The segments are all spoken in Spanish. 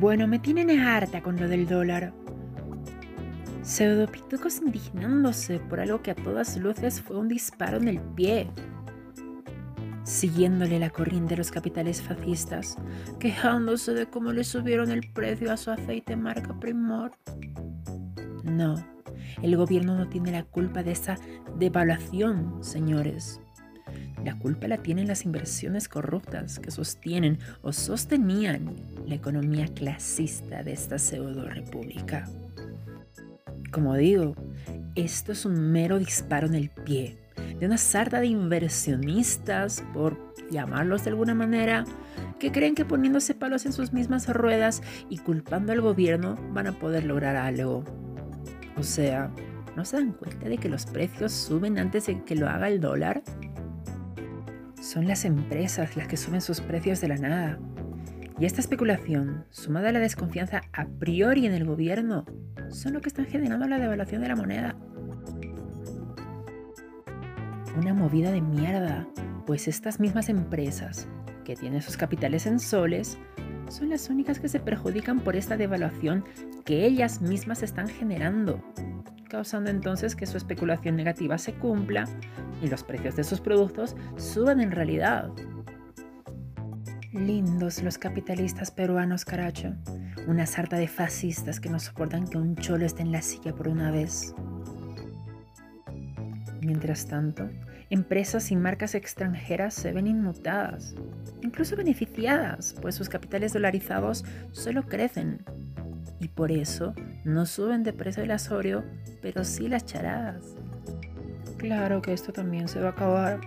Bueno, me tienen harta con lo del dólar. Pseudopitucos indignándose por algo que a todas luces fue un disparo en el pie. Siguiéndole la corriente de los capitales fascistas, quejándose de cómo le subieron el precio a su aceite marca Primor. No, el gobierno no tiene la culpa de esa devaluación, señores. La culpa la tienen las inversiones corruptas que sostienen o sostenían la economía clasista de esta pseudo república. Como digo, esto es un mero disparo en el pie de una sarta de inversionistas, por llamarlos de alguna manera, que creen que poniéndose palos en sus mismas ruedas y culpando al gobierno van a poder lograr algo. O sea, ¿no se dan cuenta de que los precios suben antes de que lo haga el dólar? Son las empresas las que suben sus precios de la nada. Y esta especulación, sumada a la desconfianza a priori en el gobierno, son lo que están generando la devaluación de la moneda. Una movida de mierda, pues estas mismas empresas, que tienen sus capitales en soles, son las únicas que se perjudican por esta devaluación que ellas mismas están generando, causando entonces que su especulación negativa se cumpla y los precios de sus productos suban en realidad. Lindos los capitalistas peruanos, caracho. Una sarta de fascistas que no soportan que un cholo esté en la silla por una vez. Mientras tanto, empresas y marcas extranjeras se ven inmutadas, incluso beneficiadas, pues sus capitales dolarizados solo crecen. Y por eso no suben de precio el asorio, pero sí las charadas. Claro que esto también se va a acabar,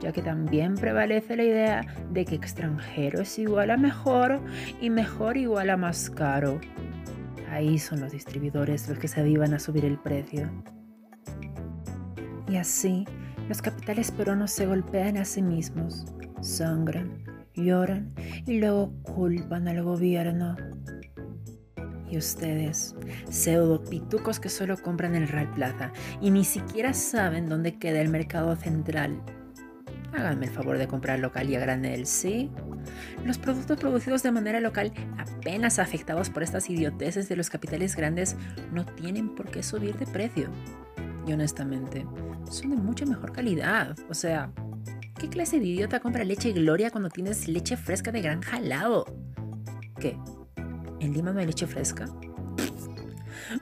ya que también prevalece la idea de que extranjero es igual a mejor y mejor igual a más caro. Ahí son los distribuidores los que se avivan a subir el precio. Y así, los capitales peruanos se golpean a sí mismos, sangran, lloran y luego culpan al gobierno. Y ustedes, pseudo pitucos que solo compran el Real Plaza y ni siquiera saben dónde queda el mercado central. Háganme el favor de comprar local y a granel, ¿sí? Los productos producidos de manera local, apenas afectados por estas idioteces de los capitales grandes, no tienen por qué subir de precio. Y honestamente, son de mucha mejor calidad. O sea, ¿qué clase de idiota compra leche Gloria cuando tienes leche fresca de granja al lado? ¿Qué? ¿En Lima no hay leche fresca?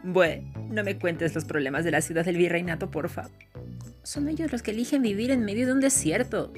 Bueno, no me cuentes los problemas de la ciudad del virreinato, porfa. Son ellos los que eligen vivir en medio de un desierto.